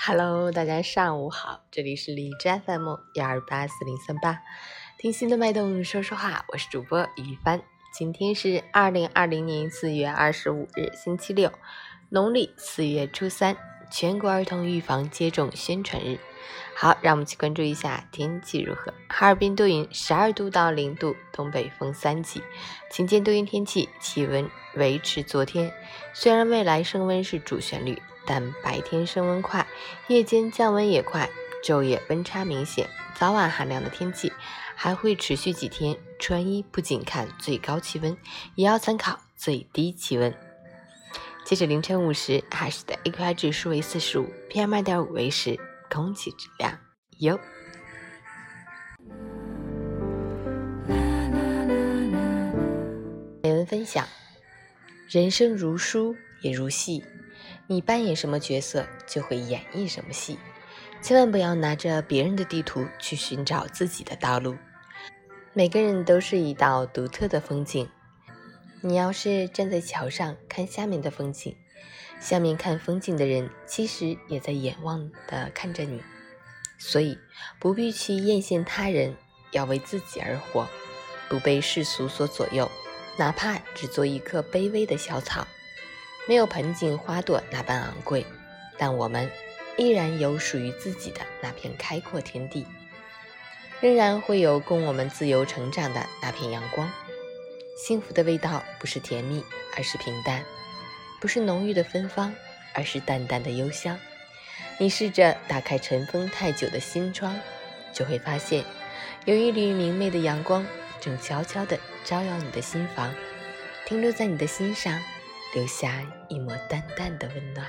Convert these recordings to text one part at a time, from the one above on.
Hello，大家上午好，这里是荔枝 FM 幺二八四零三八，听心的脉动说说话，我是主播于帆。今天是二零二零年四月二十五日，星期六，农历四月初三，全国儿童预防接种宣传日。好，让我们去关注一下天气如何。哈尔滨多云，十二度到零度，东北风三级，晴间多云天气，气温维持昨天。虽然未来升温是主旋律。但白天升温快，夜间降温也快，昼夜温差明显，早晚寒凉的天气还会持续几天。穿衣不仅看最高气温，也要参考最低气温。截止凌晨五时，海市的 AQI 指数为四十五，PM 二点五为十，空气质量优。美文分享：人生如书，也如戏。你扮演什么角色，就会演绎什么戏。千万不要拿着别人的地图去寻找自己的道路。每个人都是一道独特的风景。你要是站在桥上看下面的风景，下面看风景的人其实也在眼望的看着你。所以不必去艳羡他人，要为自己而活，不被世俗所左右，哪怕只做一棵卑微的小草。没有盆景花朵那般昂贵，但我们依然有属于自己的那片开阔天地，仍然会有供我们自由成长的那片阳光。幸福的味道不是甜蜜，而是平淡；不是浓郁的芬芳，而是淡淡的幽香。你试着打开尘封太久的心窗，就会发现，有一缕明媚的阳光正悄悄地照耀你的心房，停留在你的心上。留下一抹淡淡的温暖。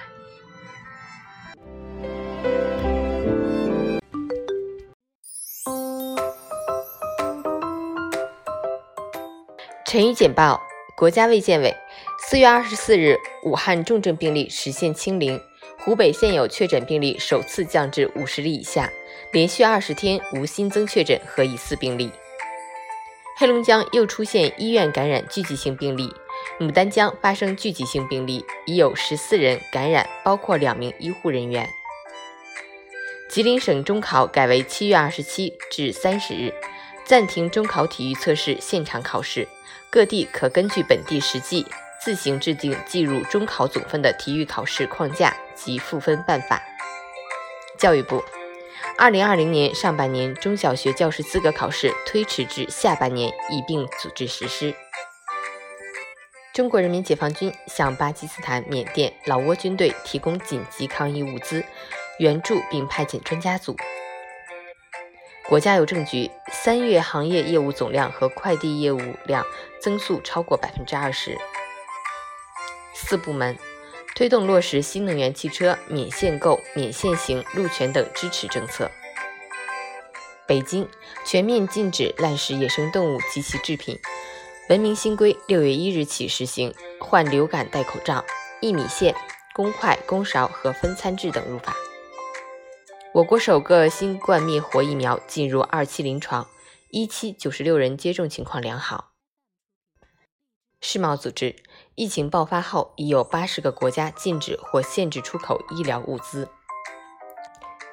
晨语简报：国家卫健委四月二十四日，武汉重症病例实现清零，湖北现有确诊病例首次降至五十例以下，连续二十天无新增确诊和疑似病例。黑龙江又出现医院感染聚集性病例。牡丹江发生聚集性病例，已有十四人感染，包括两名医护人员。吉林省中考改为七月二十七至三十日暂停中考体育测试现场考试，各地可根据本地实际自行制定计入中考总分的体育考试框架及赋分办法。教育部，二零二零年上半年中小学教师资格考试推迟至下半年一并组织实施。中国人民解放军向巴基斯坦、缅甸、老挝军队提供紧急抗疫物资援助，并派遣专家组。国家邮政局三月行业业务总量和快递业务量增速超过百分之二十。四部门推动落实新能源汽车免限购、免限行、路权等支持政策。北京全面禁止滥食野生动物及其制品。文明新规六月一日起实行，患流感戴口罩、一米线、公筷、公勺和分餐制等入法。我国首个新冠灭活疫苗进入二期临床，一期九十六人接种情况良好。世贸组织疫情爆发后，已有八十个国家禁止或限制出口医疗物资。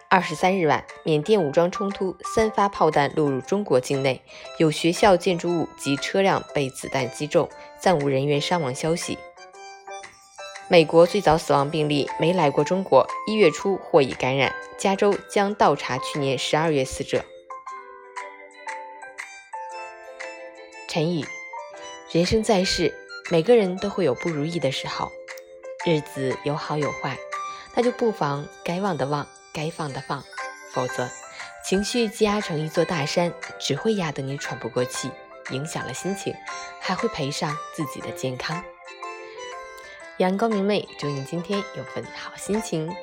二十三日晚，缅甸武装冲突，三发炮弹落入中国境内，有学校建筑物及车辆被子弹击中，暂无人员伤亡消息。美国最早死亡病例没来过中国，一月初或已感染，加州将倒查去年十二月死者。陈宇，人生在世，每个人都会有不如意的时候，日子有好有坏，那就不妨该忘的忘。该放的放，否则情绪积压成一座大山，只会压得你喘不过气，影响了心情，还会赔上自己的健康。阳光明媚，祝你今天有份好心情。